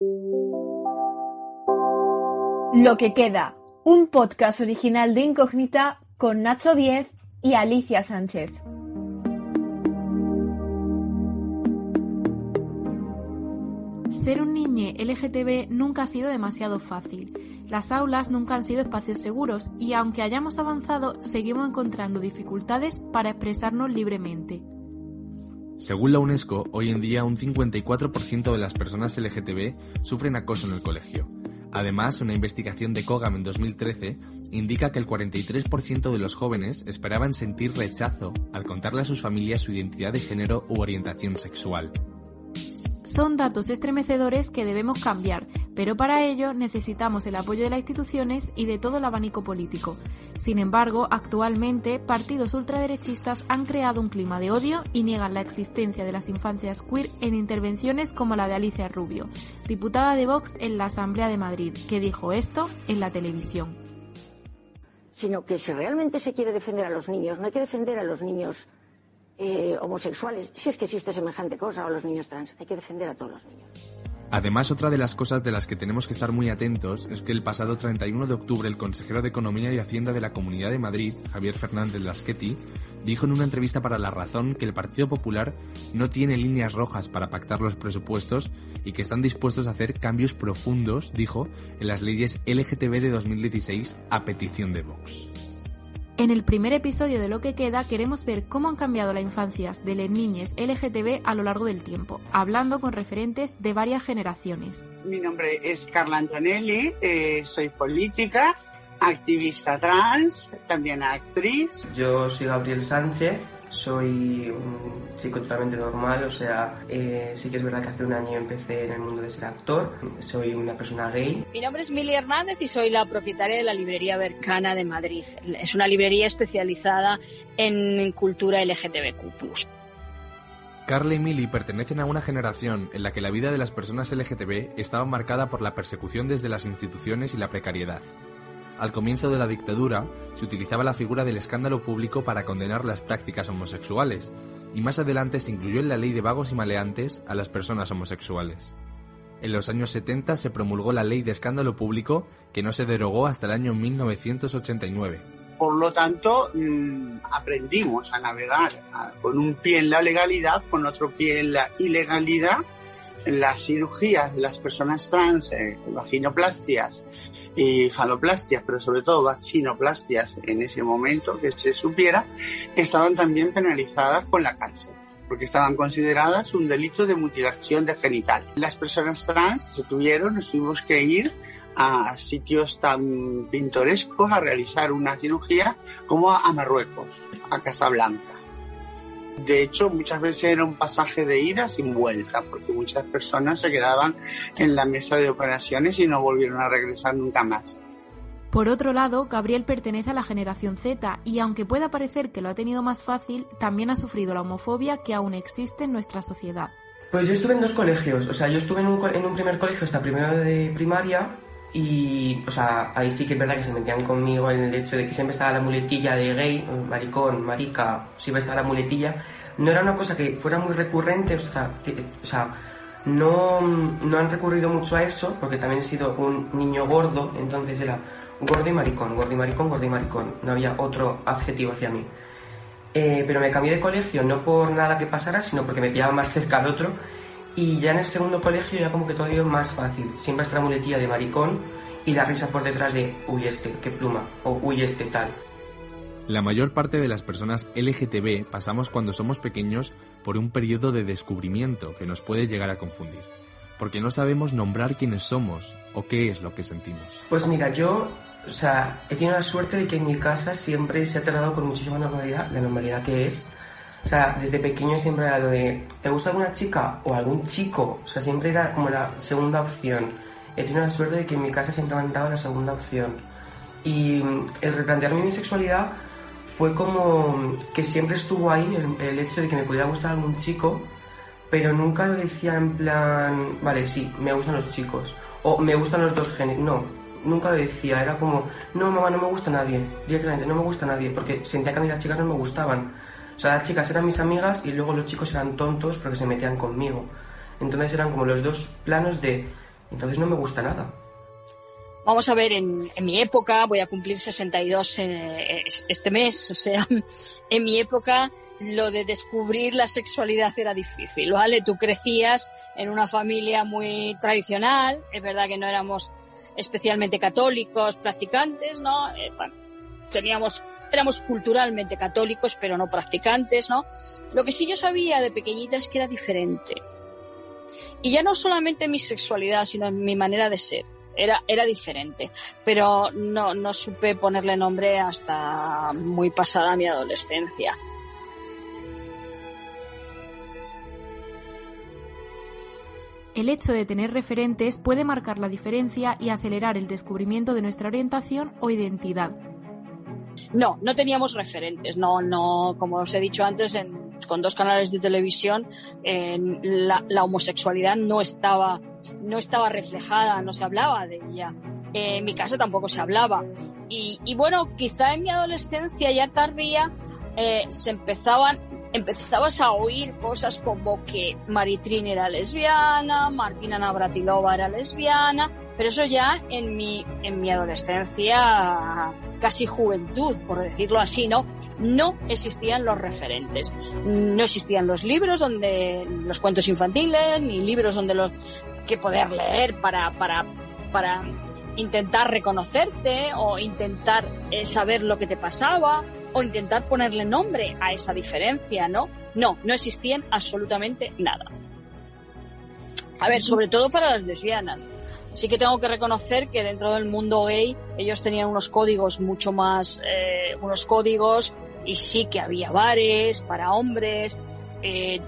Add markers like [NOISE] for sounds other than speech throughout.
Lo que queda, un podcast original de Incógnita con Nacho Diez y Alicia Sánchez. Ser un niño LGTB nunca ha sido demasiado fácil. Las aulas nunca han sido espacios seguros y aunque hayamos avanzado, seguimos encontrando dificultades para expresarnos libremente. Según la UNESCO, hoy en día un 54% de las personas LGTB sufren acoso en el colegio. Además, una investigación de Cogam en 2013 indica que el 43% de los jóvenes esperaban sentir rechazo al contarle a sus familias su identidad de género u orientación sexual. Son datos estremecedores que debemos cambiar, pero para ello necesitamos el apoyo de las instituciones y de todo el abanico político. Sin embargo, actualmente partidos ultraderechistas han creado un clima de odio y niegan la existencia de las infancias queer en intervenciones como la de Alicia Rubio, diputada de Vox en la Asamblea de Madrid, que dijo esto en la televisión. Sino que si realmente se quiere defender a los niños, no hay que defender a los niños eh, homosexuales, si es que existe semejante cosa, o los niños trans. Hay que defender a todos los niños. Además, otra de las cosas de las que tenemos que estar muy atentos es que el pasado 31 de octubre el consejero de Economía y Hacienda de la Comunidad de Madrid, Javier Fernández Lasqueti, dijo en una entrevista para La Razón que el Partido Popular no tiene líneas rojas para pactar los presupuestos y que están dispuestos a hacer cambios profundos, dijo, en las leyes LGTB de 2016 a petición de Vox. En el primer episodio de Lo que queda queremos ver cómo han cambiado las infancias de las niñas LGTB a lo largo del tiempo, hablando con referentes de varias generaciones. Mi nombre es Carla Antonelli, eh, soy política, activista trans, también actriz. Yo soy Gabriel Sánchez, soy un chico totalmente normal, o sea, eh, sí que es verdad que hace un año empecé en el mundo de ser actor, soy una persona gay. Mi nombre es Mili Hernández y soy la propietaria de la librería Bercana de Madrid. Es una librería especializada en cultura LGTBQ. Carla y Mili pertenecen a una generación en la que la vida de las personas LGTB estaba marcada por la persecución desde las instituciones y la precariedad. Al comienzo de la dictadura, se utilizaba la figura del escándalo público para condenar las prácticas homosexuales, y más adelante se incluyó en la ley de vagos y maleantes a las personas homosexuales. En los años 70 se promulgó la ley de escándalo público que no se derogó hasta el año 1989. Por lo tanto, mmm, aprendimos a navegar con un pie en la legalidad, con otro pie en la ilegalidad, las cirugías de las personas trans, eh, vaginoplastias y faloplastias, pero sobre todo vaginoplastias en ese momento que se supiera, estaban también penalizadas con la cárcel porque estaban consideradas un delito de mutilación de genital. Las personas trans se tuvieron, nos tuvimos que ir a sitios tan pintorescos a realizar una cirugía como a Marruecos, a Casablanca. De hecho, muchas veces era un pasaje de ida sin vuelta, porque muchas personas se quedaban en la mesa de operaciones y no volvieron a regresar nunca más. Por otro lado, Gabriel pertenece a la generación Z y aunque pueda parecer que lo ha tenido más fácil, también ha sufrido la homofobia que aún existe en nuestra sociedad. Pues yo estuve en dos colegios, o sea, yo estuve en un, en un primer colegio hasta primero de primaria y, o sea, ahí sí que es verdad que se metían conmigo en el hecho de que siempre estaba la muletilla de gay, maricón, marica, siempre estaba la muletilla. No era una cosa que fuera muy recurrente, o sea, que, o sea no, no han recurrido mucho a eso, porque también he sido un niño gordo, entonces era gordo y maricón, gordo y maricón, gordo y maricón. No había otro adjetivo hacia mí. Eh, pero me cambié de colegio no por nada que pasara, sino porque me pillaba más cerca al otro y ya en el segundo colegio ya como que todo es más fácil. Siempre está la muletilla de maricón y la risa por detrás de uy este, qué pluma, o uy este tal. La mayor parte de las personas LGTB pasamos cuando somos pequeños por un periodo de descubrimiento que nos puede llegar a confundir, porque no sabemos nombrar quiénes somos o qué es lo que sentimos. Pues mira, yo, o sea, he tenido la suerte de que en mi casa siempre se ha tratado con muchísima normalidad, la normalidad que es o sea, desde pequeño siempre era lo de, ¿te gusta alguna chica o algún chico? O sea, siempre era como la segunda opción. He tenido la suerte de que en mi casa siempre me han dado la segunda opción. Y el replantearme mi sexualidad fue como que siempre estuvo ahí el, el hecho de que me pudiera gustar algún chico, pero nunca lo decía en plan, vale, sí, me gustan los chicos. O me gustan los dos géneros. No, nunca lo decía. Era como, no, mamá, no me gusta nadie. Directamente, no me gusta nadie. Porque sentía que a mí las chicas no me gustaban. O sea, las chicas eran mis amigas y luego los chicos eran tontos porque se metían conmigo. Entonces eran como los dos planos de Entonces no me gusta nada. Vamos a ver, en, mi época, voy a cumplir 62 este mes, o sea, [LAUGHS] en mi época lo de descubrir la sexualidad era difícil, ¿vale? Tú crecías en una familia muy tradicional, es verdad que no éramos especialmente católicos, practicantes, ¿no? Eh, teníamos, éramos culturalmente católicos, pero no practicantes, ¿no? Lo que sí yo sabía de pequeñita es que era diferente. Y ya no solamente mi sexualidad, sino mi manera de ser. Era, era diferente, pero no, no supe ponerle nombre hasta muy pasada mi adolescencia. El hecho de tener referentes puede marcar la diferencia y acelerar el descubrimiento de nuestra orientación o identidad. No, no teníamos referentes. No, no, como os he dicho antes, con dos canales de televisión, la, homosexualidad no estaba, no estaba reflejada, no se hablaba de ella. en mi casa tampoco se hablaba. Y, bueno, quizá en mi adolescencia ya tardía eh, se empezaban empezabas a oír cosas como que Maritrin era lesbiana, Martina Navratilova era lesbiana, pero eso ya en mi, en mi adolescencia, casi juventud, por decirlo así, ¿no? No existían los referentes. No existían los libros donde, los cuentos infantiles, ni libros donde los, que poder leer para, para, para intentar reconocerte o intentar eh, saber lo que te pasaba o intentar ponerle nombre a esa diferencia, ¿no? No, no existían absolutamente nada. A ver, sobre todo para las lesbianas. Sí que tengo que reconocer que dentro del mundo gay ellos tenían unos códigos mucho más, eh, unos códigos y sí que había bares para hombres, eh,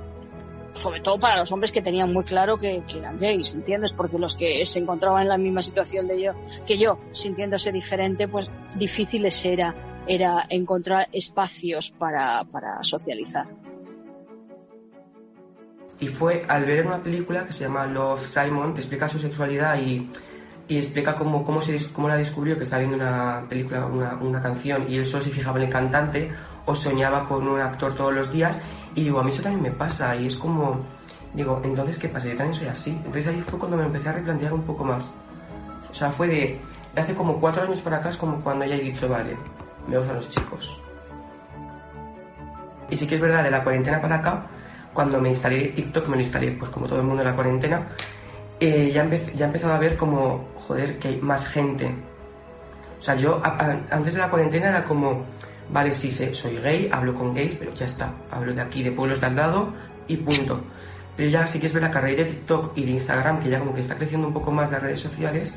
sobre todo para los hombres que tenían muy claro que, que, eran gays, ¿entiendes? Porque los que se encontraban en la misma situación de yo, que yo, sintiéndose diferente, pues difíciles era era encontrar espacios para, para socializar. Y fue al ver una película que se llama Love Simon, que explica su sexualidad y, y explica cómo, cómo, se, cómo la descubrió, que estaba viendo una película, una, una canción, y él solo se fijaba en el cantante o soñaba con un actor todos los días. Y digo, a mí eso también me pasa, y es como, digo, entonces, ¿qué pasa? Yo también soy así. Entonces ahí fue cuando me empecé a replantear un poco más. O sea, fue de, de hace como cuatro años para acá, es como cuando ya he dicho, vale, me a los chicos. Y sí que es verdad, de la cuarentena para acá, cuando me instalé TikTok, me lo instalé pues como todo el mundo en la cuarentena, eh, ya, ya he empezado a ver como, joder, que hay más gente. O sea, yo antes de la cuarentena era como, vale, sí, sé, soy gay, hablo con gays, pero ya está. Hablo de aquí, de pueblos de al lado y punto. Pero ya sí que es verdad que a raíz de TikTok y de Instagram, que ya como que está creciendo un poco más las redes sociales,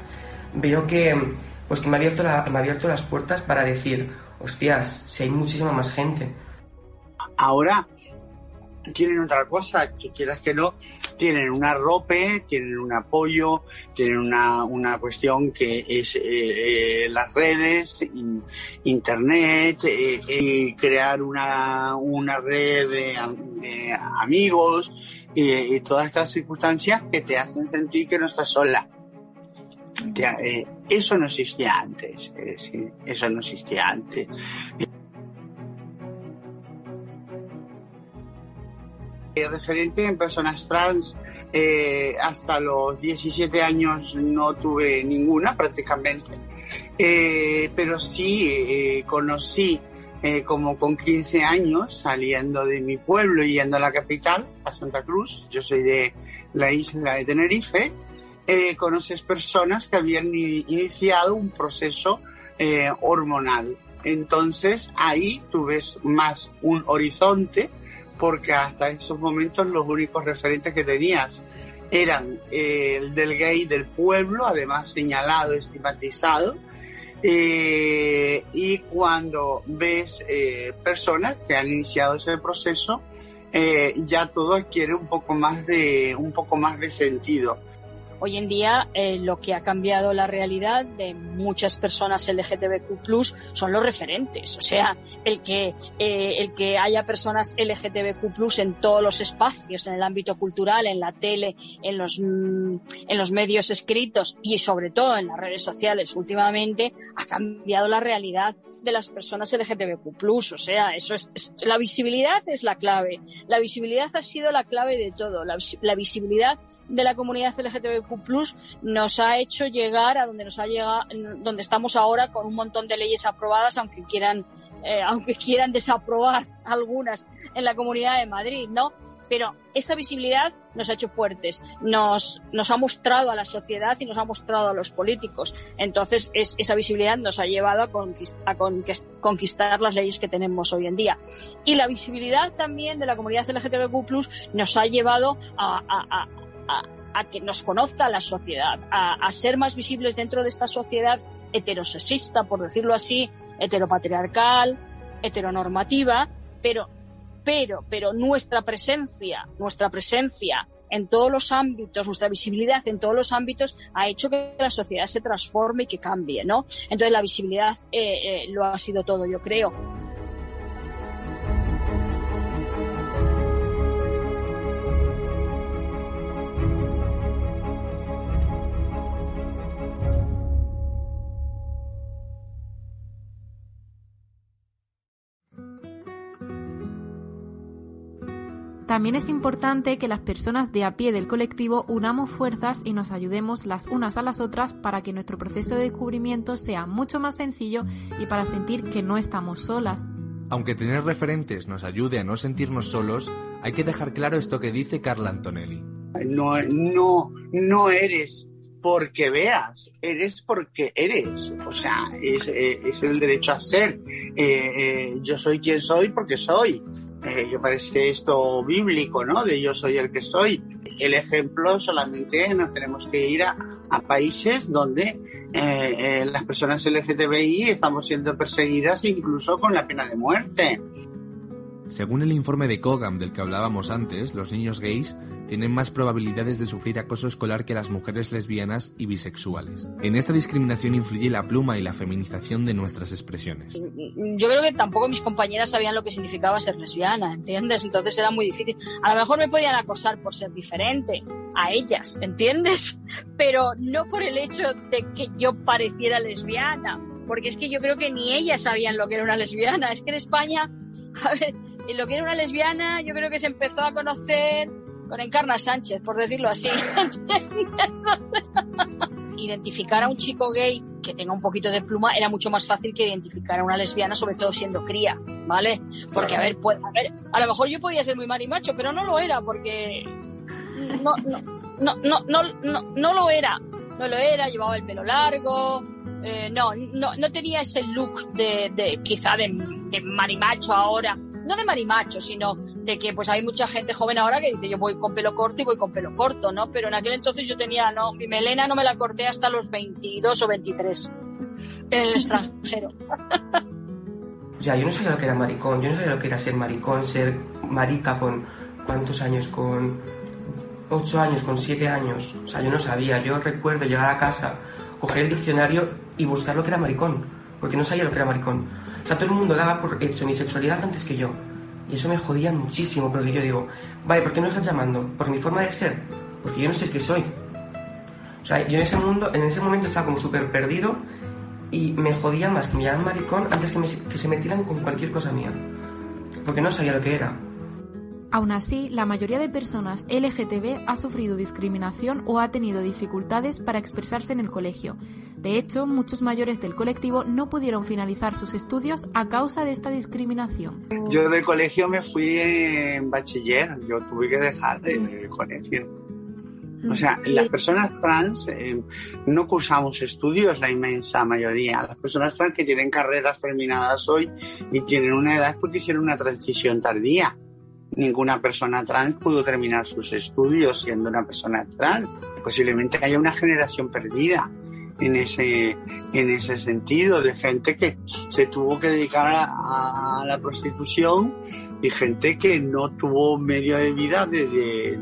veo que pues que me ha abierto, me ha abierto las puertas para decir, hostias, si hay muchísima más gente. Ahora tienen otra cosa, que quieras que no, tienen un arrope, tienen un apoyo, tienen una, una cuestión que es eh, eh, las redes, internet, eh, y crear una, una red de, amigos y, todas estas circunstancias que te hacen sentir que no estás sola. Eh, eso no existía antes, eso no existía antes. Referente en personas trans, eh, hasta los 17 años no tuve ninguna prácticamente, pero sí conocí como con 15 años saliendo de mi pueblo y yendo a la capital, a Santa Cruz, yo soy de la isla de Tenerife, eh, conoces personas que habían iniciado un proceso eh, hormonal. Entonces ahí tú ves más un horizonte porque hasta esos momentos los únicos referentes que tenías eran eh, el del gay del pueblo, además señalado, estigmatizado, y cuando ves personas que han iniciado ese proceso, ya todo adquiere un poco más de, un poco más de sentido Hoy en día eh, lo que ha cambiado la realidad de muchas personas LGTBQ son los referentes. O sea, el que, eh, el que haya personas LGTBQ en todos los espacios, en el ámbito cultural, en la tele, en los, mm, en los medios escritos y sobre todo en las redes sociales últimamente, ha cambiado la realidad de las personas LGTBQ+. O sea, eso es, la visibilidad es la clave. La visibilidad ha sido la clave de todo. La, la visibilidad de la comunidad LGTBQ LGTBQ+, nos ha hecho llegar a donde nos ha llegado, donde estamos ahora con un montón de leyes aprobadas, aunque quieran, eh, aunque quieran desaprobar [LAUGHS] algunas en la Comunidad de Madrid, ¿no? pero esa visibilidad nos ha hecho fuertes, nos, nos ha mostrado a la sociedad y nos ha mostrado a los políticos. Entonces, es, esa visibilidad nos ha llevado a, a conquistar las leyes que tenemos hoy en día. Y la visibilidad también de la comunidad LGTBQ nos ha llevado a, a, a que nos conozca la sociedad, a, ser más visibles dentro de esta sociedad heterosexista, por decirlo así, heteropatriarcal, heteronormativa, pero pero, pero nuestra presencia, nuestra presencia en todos los ámbitos, nuestra visibilidad en todos los ámbitos ha hecho que la sociedad se transforme y que cambie, ¿no? Entonces la visibilidad eh, eh, lo ha sido todo, yo creo. También es importante que las personas de a pie del colectivo unamos fuerzas y nos ayudemos las unas a las otras para que nuestro proceso de descubrimiento sea mucho más sencillo y para sentir que no estamos solas. Aunque tener referentes nos ayude a no sentirnos solos, hay que dejar claro esto que dice Carla Antonelli. No, no, no eres porque veas, eres porque eres. O sea, es, eh, el derecho a ser. Eh, eh, yo soy quien soy porque soy eh, que parece esto bíblico, ¿no? De yo soy el que soy. El ejemplo solamente nos tenemos que ir a, países donde eh, eh, las personas LGTBI estamos siendo perseguidas incluso con la pena de muerte. Según el informe de Cogam del que hablábamos antes, los niños gays tienen más probabilidades de sufrir acoso escolar que las mujeres lesbianas y bisexuales. En esta discriminación influye la pluma y la feminización de nuestras expresiones. Yo creo que tampoco mis compañeras sabían lo que significaba ser lesbiana, ¿entiendes? Entonces era muy difícil. A lo mejor me podían acosar por ser diferente a ellas, ¿entiendes? [LAUGHS] Pero no por el hecho de que yo pareciera lesbiana, porque es que yo creo que ni ellas sabían lo que era una lesbiana. Es que en España, [LAUGHS] a ver, en lo que era una lesbiana, yo creo que se empezó a conocer con Encarna Sánchez, por decirlo así. [LAUGHS] identificar a un chico gay que tenga un poquito de pluma era mucho más fácil que identificar a una lesbiana, sobre todo siendo cría, ¿vale? Porque, a ver, pues, a ver, a lo mejor yo podía ser muy marimacho, pero no lo era, porque no, no, no, no, no, no, lo era. No lo era, llevaba el pelo largo, eh, no, no, no tenía ese look de, de quizá de, de marimacho ahora, no de marimacho, sino de que pues hay mucha gente joven ahora que dice yo voy con pelo corto y voy con pelo corto, ¿no? Pero en aquel entonces yo tenía, no, mi melena no me la corté hasta los 22 o 23 en el [LAUGHS] extranjero. Sea, yo no sabía lo que era maricón, yo no sabía lo que era ser maricón, ser marica con cuántos años, con 8 años, con 7 años. O sea, yo no sabía. Yo recuerdo llegar a casa, coger el diccionario y buscar lo que era maricón, porque no sabía lo que era maricón. O sea, todo el mundo daba por hecho mi sexualidad antes que yo. Y eso me jodía muchísimo, porque yo digo, vale, ¿por qué no estás llamando? ¿Por mi forma de ser? Porque yo no sé qué soy. O sea, yo en ese mundo, en ese momento estaba como súper perdido y me jodía más que me llamaran maricón antes que, que se metieran con cualquier cosa mía. Porque no sabía lo que era. Aún así, la mayoría de personas LGTB ha sufrido discriminación o ha tenido dificultades para expresarse en el colegio. De hecho, muchos mayores del colectivo no pudieron finalizar sus estudios a causa de esta discriminación. Yo del colegio me fui en bachiller, yo tuve que dejar el, colegio. O sea, las personas trans eh, no cursamos estudios, la inmensa mayoría. Las personas trans que tienen carreras terminadas hoy y tienen una edad porque hicieron una transición tardía ninguna persona trans pudo terminar sus estudios siendo una persona trans. Posiblemente haya una generación perdida en ese, en ese sentido, de gente que se tuvo que dedicar a, la prostitución y gente que no tuvo medio de vida de,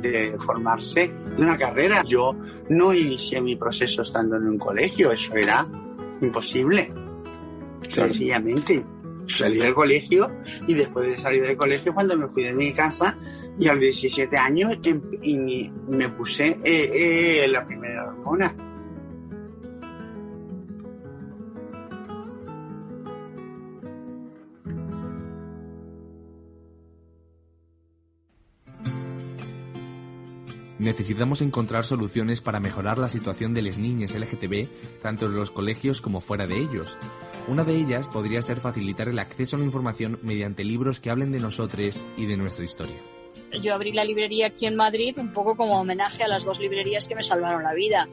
de, formarse de una carrera. Yo no inicié mi proceso estando en un colegio, eso era imposible, sencillamente salí del colegio y después de salir del colegio cuando me fui de mi casa y a los 17 años em, y me puse eh, eh, la primera hormona. Necesitamos encontrar soluciones para mejorar la situación de las niñas LGTB tanto en los colegios como fuera de ellos. Una de ellas podría ser facilitar el acceso a la información mediante libros que hablen de nosotros y de nuestra historia. Yo abrí la librería aquí en Madrid un poco como homenaje a las dos librerías que me salvaron la vida.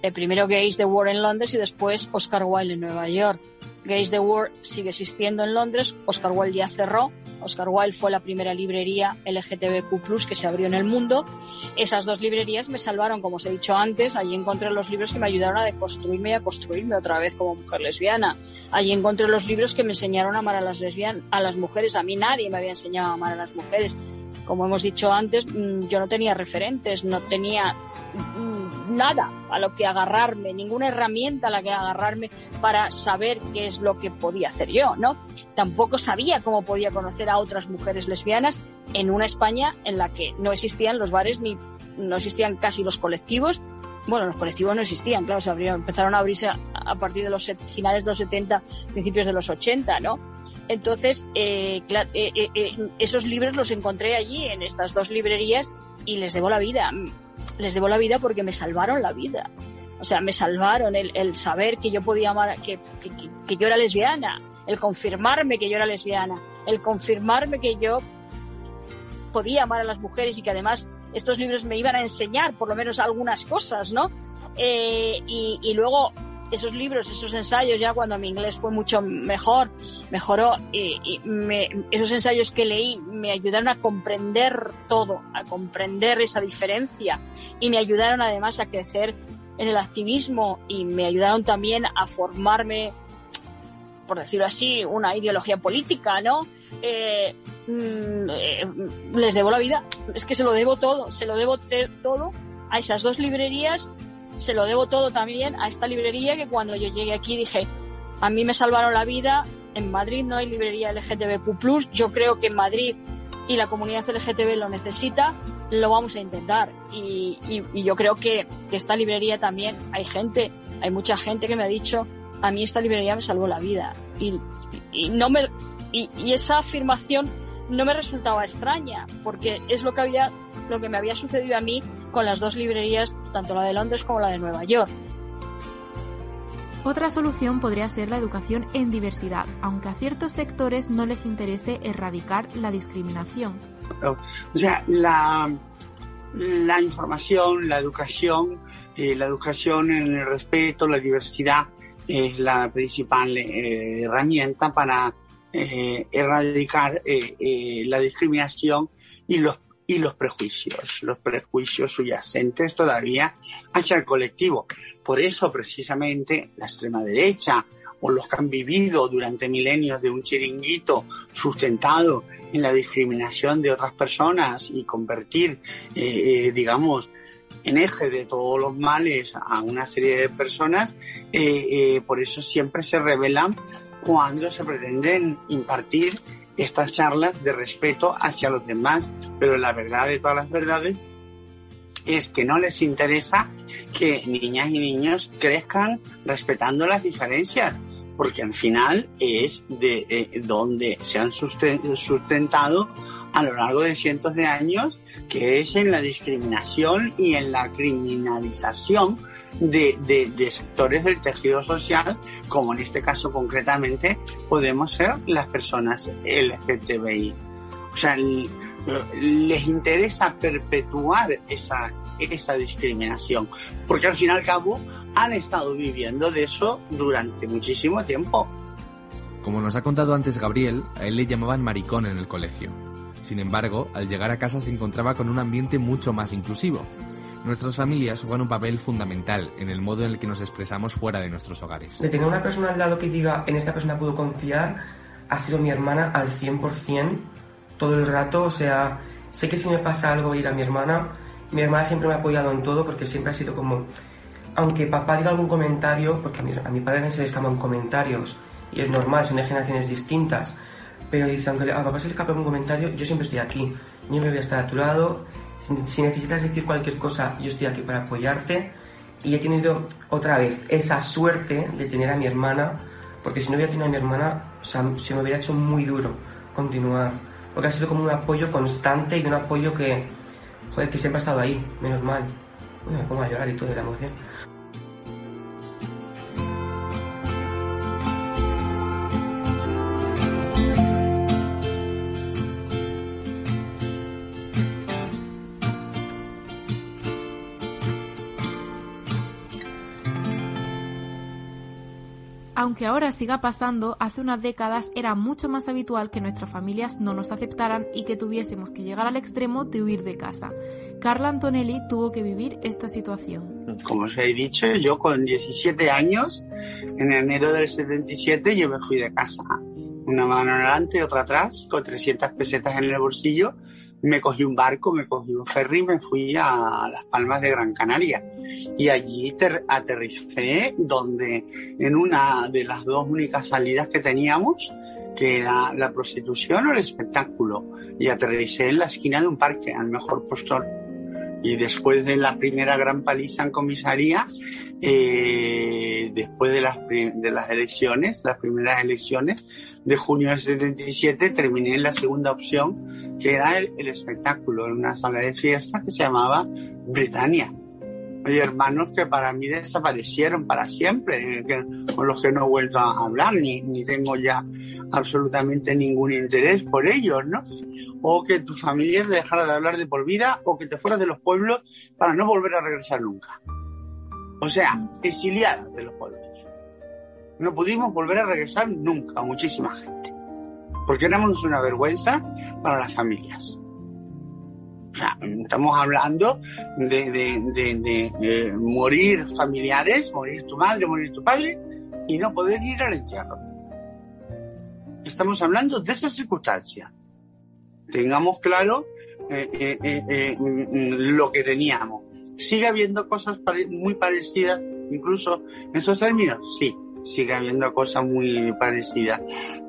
El primero Gays the War en Londres y después Oscar Wilde en Nueva York. Gays the War sigue existiendo en Londres, Oscar Wilde ya cerró, Oscar Wilde fue la primera librería LGTBQ+, que se abrió en el mundo. Esas dos librerías me salvaron, como os he dicho antes. Allí encontré los libros que me ayudaron a deconstruirme y a construirme otra vez como mujer lesbiana. Allí encontré los libros que me enseñaron a amar a las lesbianas, a las mujeres. A mí nadie me había enseñado a amar a las mujeres. Como hemos dicho antes, mm, yo no tenía referentes, no tenía nada a lo que agarrarme, ninguna herramienta a la que agarrarme para saber qué es lo que podía hacer yo, ¿no? Tampoco sabía cómo podía conocer a otras mujeres lesbianas en una España en la que no existían los bares ni no existían casi los colectivos. Bueno, los colectivos no existían, claro, se abrieron, empezaron a abrirse a, partir de los finales de los 70, principios de los 80, ¿no? Entonces, eh, eh, eh, esos libros los encontré allí en estas dos librerías y les debo la vida. Les debo la vida porque me salvaron la vida. O sea, me salvaron el, saber que yo podía amar, que, que, yo era lesbiana, el confirmarme que yo era lesbiana, el confirmarme que yo podía amar a las mujeres y que además estos libros me iban a enseñar por lo menos algunas cosas, ¿no? Eh, y, luego esos libros, esos ensayos, ya cuando mi inglés fue mucho mejor, mejoró, esos ensayos que leí me ayudaron a comprender todo, a comprender esa diferencia y me ayudaron además a crecer en el activismo y me ayudaron también a formarme, por decirlo así, una ideología política, ¿no? Eh, mm, eh, les debo la vida, es que se lo debo todo, se lo debo todo a esas dos librerías, se lo debo todo también a esta librería que cuando yo llegué aquí dije, a mí me salvaron la vida, en Madrid no hay librería LGTBQ+, yo creo que en Madrid y la comunidad LGTB lo necesita, lo vamos a intentar. Y, yo creo que, esta librería también hay gente, hay mucha gente que me ha dicho, a mí esta librería me salvó la vida. Y, y no me, y, esa afirmación no me resultaba extraña, porque es lo que había, lo que me había sucedido a mí con las dos librerías, tanto la de Londres como la de Nueva York. Otra solución podría ser la educación en diversidad, aunque a ciertos sectores no les interese erradicar la discriminación. O sea, la, la información, la educación, eh, la educación en el respeto, la diversidad es la principal eh, herramienta para eh, erradicar la discriminación y los y los prejuicios, los prejuicios subyacentes todavía hacia el colectivo. Por eso precisamente la extrema derecha o los que han vivido durante milenios de un chiringuito sustentado en la discriminación de otras personas y convertir, eh, eh, digamos, en eje de todos los males a una serie de personas, eh, por eso siempre se revelan cuando se pretenden impartir estas charlas de respeto hacia los demás, pero la verdad de todas las verdades es que no les interesa que niñas y niños crezcan respetando las diferencias, porque al final es de eh, donde se han sustentado a lo largo de cientos de años, que es en la discriminación y en la criminalización de, de, sectores del tejido social, como en este caso concretamente podemos ser las personas LGTBI. O sea, les interesa perpetuar esa, esa discriminación, porque al fin y al cabo han estado viviendo de eso durante muchísimo tiempo. Como nos ha contado antes Gabriel, a él le llamaban maricón en el colegio. Sin embargo, al llegar a casa se encontraba con un ambiente mucho más inclusivo, Nuestras familias juegan un papel fundamental en el modo en el que nos expresamos fuera de nuestros hogares. De tener una persona al lado que diga, en esta persona puedo confiar, ha sido mi hermana al 100% todo el rato. O sea, sé que si me pasa algo ir a mi hermana, mi hermana siempre me ha apoyado en todo porque siempre ha sido como, aunque papá diga algún comentario, porque a mi, a mi padre se le escapan comentarios y es normal, son de generaciones distintas, pero dice, aunque a papá se le escapa un comentario, yo siempre estoy aquí, yo me voy a estar a tu lado si, necesitas decir cualquier cosa, yo estoy aquí para apoyarte. Y he tenido otra vez esa suerte de tener a mi hermana, porque si no hubiera tenido a mi hermana, se me hubiera hecho muy duro continuar. Porque ha sido como un apoyo constante y un apoyo que joder, que siempre ha estado ahí, menos mal. Uy, me pongo a llorar y todo de la emoción. Aunque ahora siga pasando, hace unas décadas era mucho más habitual que nuestras familias no nos aceptaran y que tuviésemos que llegar al extremo de huir de casa. Carla Antonelli tuvo que vivir esta situación. Como os he dicho, yo con 17 años, en enero del 77, yo me fui de casa. Una mano adelante, otra atrás, con 300 pesetas en el bolsillo. Me cogí un barco, me cogí un ferry me fui a Las Palmas de Gran Canaria y allí aterricé donde en una de las dos únicas salidas que teníamos, que era la prostitución o el espectáculo, y aterricé en la esquina de un parque, al mejor postor. Y después de la primera gran paliza en comisaría, eh, después de las, de las elecciones, las primeras elecciones de junio del 77, terminé en la segunda opción, que era el, espectáculo, en una sala de fiesta que se llamaba Britannia hay hermanos que para mí desaparecieron para siempre, con los que no he vuelto a hablar, ni, ni tengo ya absolutamente ningún interés por ellos, ¿no? O que tu familia dejara de hablar de por vida o que te fueras de los pueblos para no volver a regresar nunca. O sea, exiliadas de los pueblos. No pudimos volver a regresar nunca, muchísima gente. Porque éramos una vergüenza para las familias estamos hablando de, morir familiares, morir tu madre, morir tu padre y no poder ir al entierro. Estamos hablando de esa circunstancia. Tengamos claro eh, eh, eh, lo que teníamos. ¿Sigue habiendo cosas muy parecidas, incluso en esos términos? Sí, sigue habiendo cosas muy parecidas.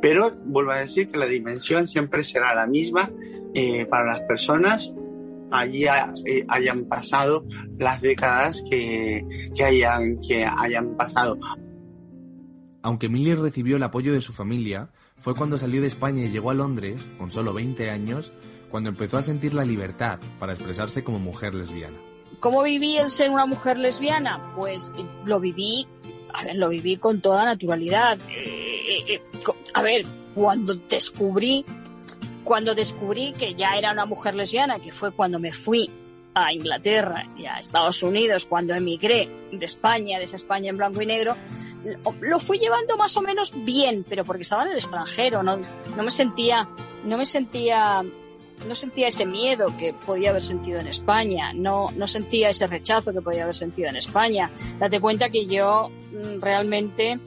Pero vuelvo a decir que la dimensión siempre será la misma para las personas allí eh, hayan pasado las décadas que, hayan, que hayan pasado. Aunque Milly recibió el apoyo de su familia, fue cuando salió de España y llegó a Londres, con solo 20 años, cuando empezó a sentir la libertad para expresarse como mujer lesbiana. ¿Cómo viví el ser una mujer lesbiana? Pues lo viví, a ver, lo viví con toda naturalidad. Eh, eh, a ver, cuando descubrí cuando descubrí que ya era una mujer lesbiana, que fue cuando me fui a Inglaterra y a Estados Unidos, cuando emigré de España, de esa España en blanco y negro, lo fui llevando más o menos bien, pero porque estaba en el extranjero, no, no me sentía, no me sentía, no sentía ese miedo que podía haber sentido en España, no, no sentía ese rechazo que podía haber sentido en España. Date cuenta que yo mm, realmente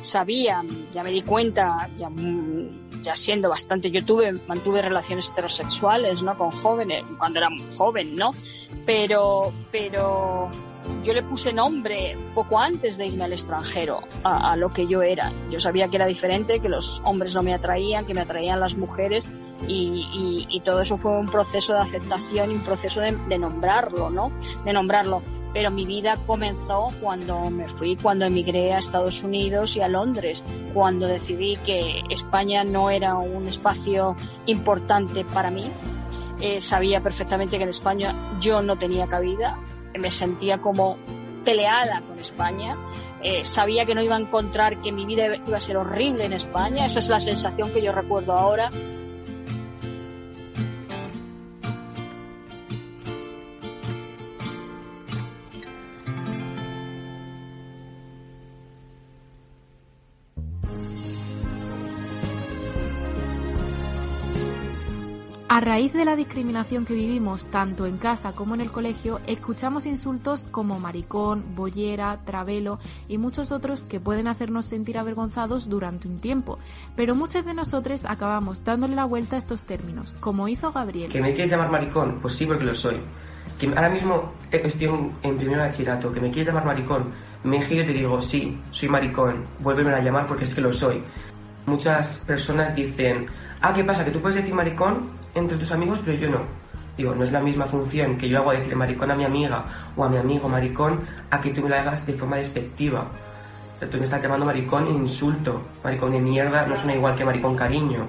sabía, ya me di cuenta, ya mm, ya siendo bastante, yo tuve, mantuve relaciones heterosexuales, ¿no? Con jóvenes, cuando era joven, ¿no? Pero, pero yo le puse nombre poco antes de irme al extranjero a, lo que yo era. Yo sabía que era diferente, que los hombres no me atraían, que me atraían las mujeres y, todo eso fue un proceso de aceptación y un proceso de, de nombrarlo, ¿no? De nombrarlo pero mi vida comenzó cuando me fui, cuando emigré a Estados Unidos y a Londres, cuando decidí que España no era un espacio importante para mí. Eh, sabía perfectamente que en España yo no tenía cabida, me sentía como peleada con España, eh, sabía que no iba a encontrar, que mi vida iba a ser horrible en España, esa es la sensación que yo recuerdo ahora, A raíz de la discriminación que vivimos tanto en casa como en el colegio, escuchamos insultos como maricón, bollera, travelo y muchos otros que pueden hacernos sentir avergonzados durante un tiempo. Pero muchos de nosotros acabamos dándole la vuelta a estos términos, como hizo Gabriel. ¿Que me quieres llamar maricón? Pues sí, porque lo soy. Que ahora mismo estoy en primer bachillerato, que me quieres llamar maricón, me giro y te digo, sí, soy maricón, vuélveme a llamar porque es que lo soy. Muchas personas dicen, ah, ¿qué pasa? ¿Que tú puedes decir maricón? Entre tus amigos, pero yo no. Digo, no es la misma función que yo hago decir maricón a mi amiga o a mi amigo maricón a que tú me la hagas de forma despectiva. tú me estás llamando maricón e insulto. Maricón de mierda no suena igual que maricón cariño.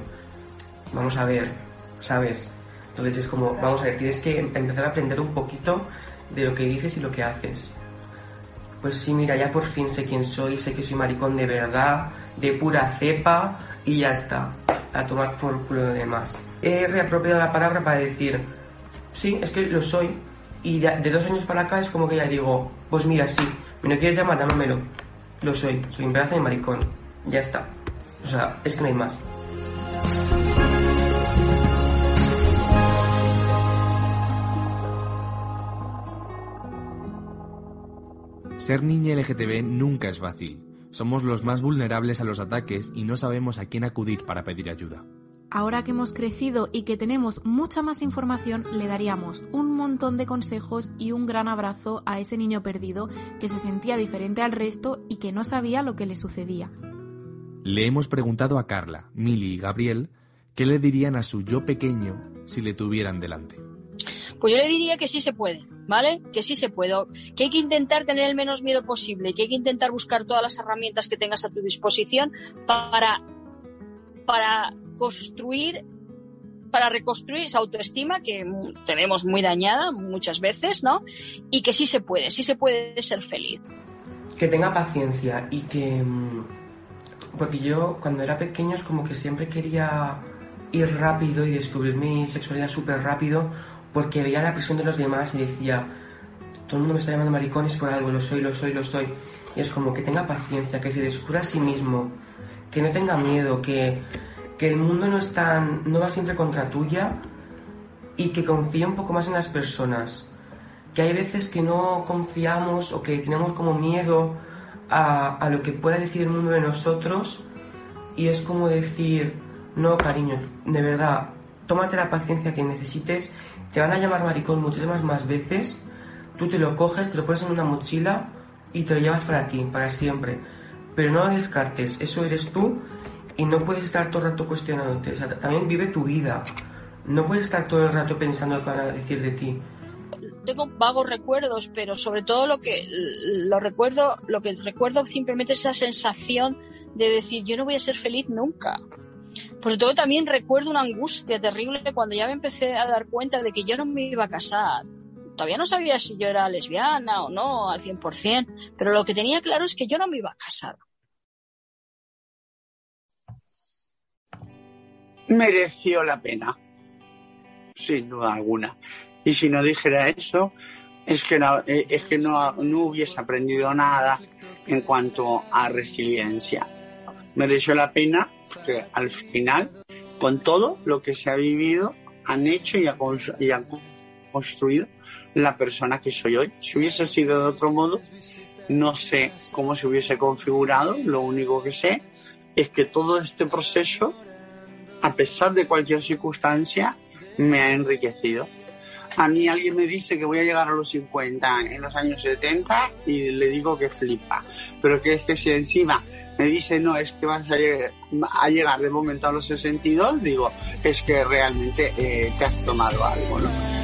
Vamos a ver, ¿sabes? Entonces es como, vamos a ver, tienes que empezar a aprender un poquito de lo que dices y lo que haces. Pues sí, mira, ya por fin sé quién soy, sé que soy maricón de verdad, de pura cepa y ya está, a tomar por culo de demás. He reapropiado la palabra para decir, sí, es que lo soy, y de, dos años para acá es como que ya digo, pues mira, sí, me no quieres llamar, dámelo, lo soy, soy un pedazo de maricón, ya está. O sea, es que no hay más. Ser niña LGTB nunca es fácil. Somos los más vulnerables a los ataques y no sabemos a quién acudir para pedir ayuda. Ahora que hemos crecido y que tenemos mucha más información, le daríamos un montón de consejos y un gran abrazo a ese niño perdido que se sentía diferente al resto y que no sabía lo que le sucedía. Le hemos preguntado a Carla, Mili y Gabriel qué le dirían a su yo pequeño si le tuvieran delante. Pues yo le diría que sí se puede, ¿vale? Que sí se puede. Que hay que intentar tener el menos miedo posible, que hay que intentar buscar todas las herramientas que tengas a tu disposición para, para construir para reconstruir esa autoestima que tenemos muy dañada muchas veces, ¿no? Y que sí se puede, sí se puede ser feliz. Que tenga paciencia y que... Mm, porque yo cuando era pequeño es como que siempre quería ir rápido y descubrir mi sexualidad súper rápido porque veía la presión de los demás y decía, todo el mundo me está llamando maricones por algo, lo soy, lo soy, lo soy. Y es como que tenga paciencia, que se descubra a sí mismo, que no tenga miedo, que, que el mundo no, está, no va siempre contra tuya y que confíe un poco más en las personas. Que hay veces que no confiamos o que tenemos como miedo a, a lo que pueda decir el mundo de nosotros y es como decir, no cariño, de verdad, tómate la paciencia que necesites te van a llamar maricón muchísimas más veces, tú te lo coges, te lo pones en una mochila y te lo llevas para ti, para siempre. Pero no lo descartes, eso eres tú y no puedes estar todo el rato cuestionándote. O sea, también vive tu vida. No puedes estar todo el rato pensando lo que van a decir de ti. Tengo vagos recuerdos, pero sobre todo lo que lo recuerdo, lo que recuerdo simplemente esa sensación de decir yo no voy a ser feliz nunca. Por todo también recuerdo una angustia terrible cuando ya me empecé a dar cuenta de que yo no me iba a casar. Todavía no sabía si yo era lesbiana o no al 100%, pero lo que tenía claro es que yo no me iba a casar. Mereció la pena, sin duda alguna. Y si no dijera eso, es que eh, es que no, no hubiese aprendido nada en cuanto a resiliencia. Mereció la pena que al final, con todo lo que se ha vivido, han hecho y, han construido la persona que soy hoy. Si hubiese sido de otro modo, no sé cómo se hubiese configurado, lo único que sé es que todo este proceso, a pesar de cualquier circunstancia, me ha enriquecido. A mí alguien me dice que voy a llegar a los 50 en los años 70 y le digo que flipa. Pero que es que si encima me dice, no, es que vas a llegar, de momento a los 62, digo, es que realmente eh, te has tomado algo, ¿no?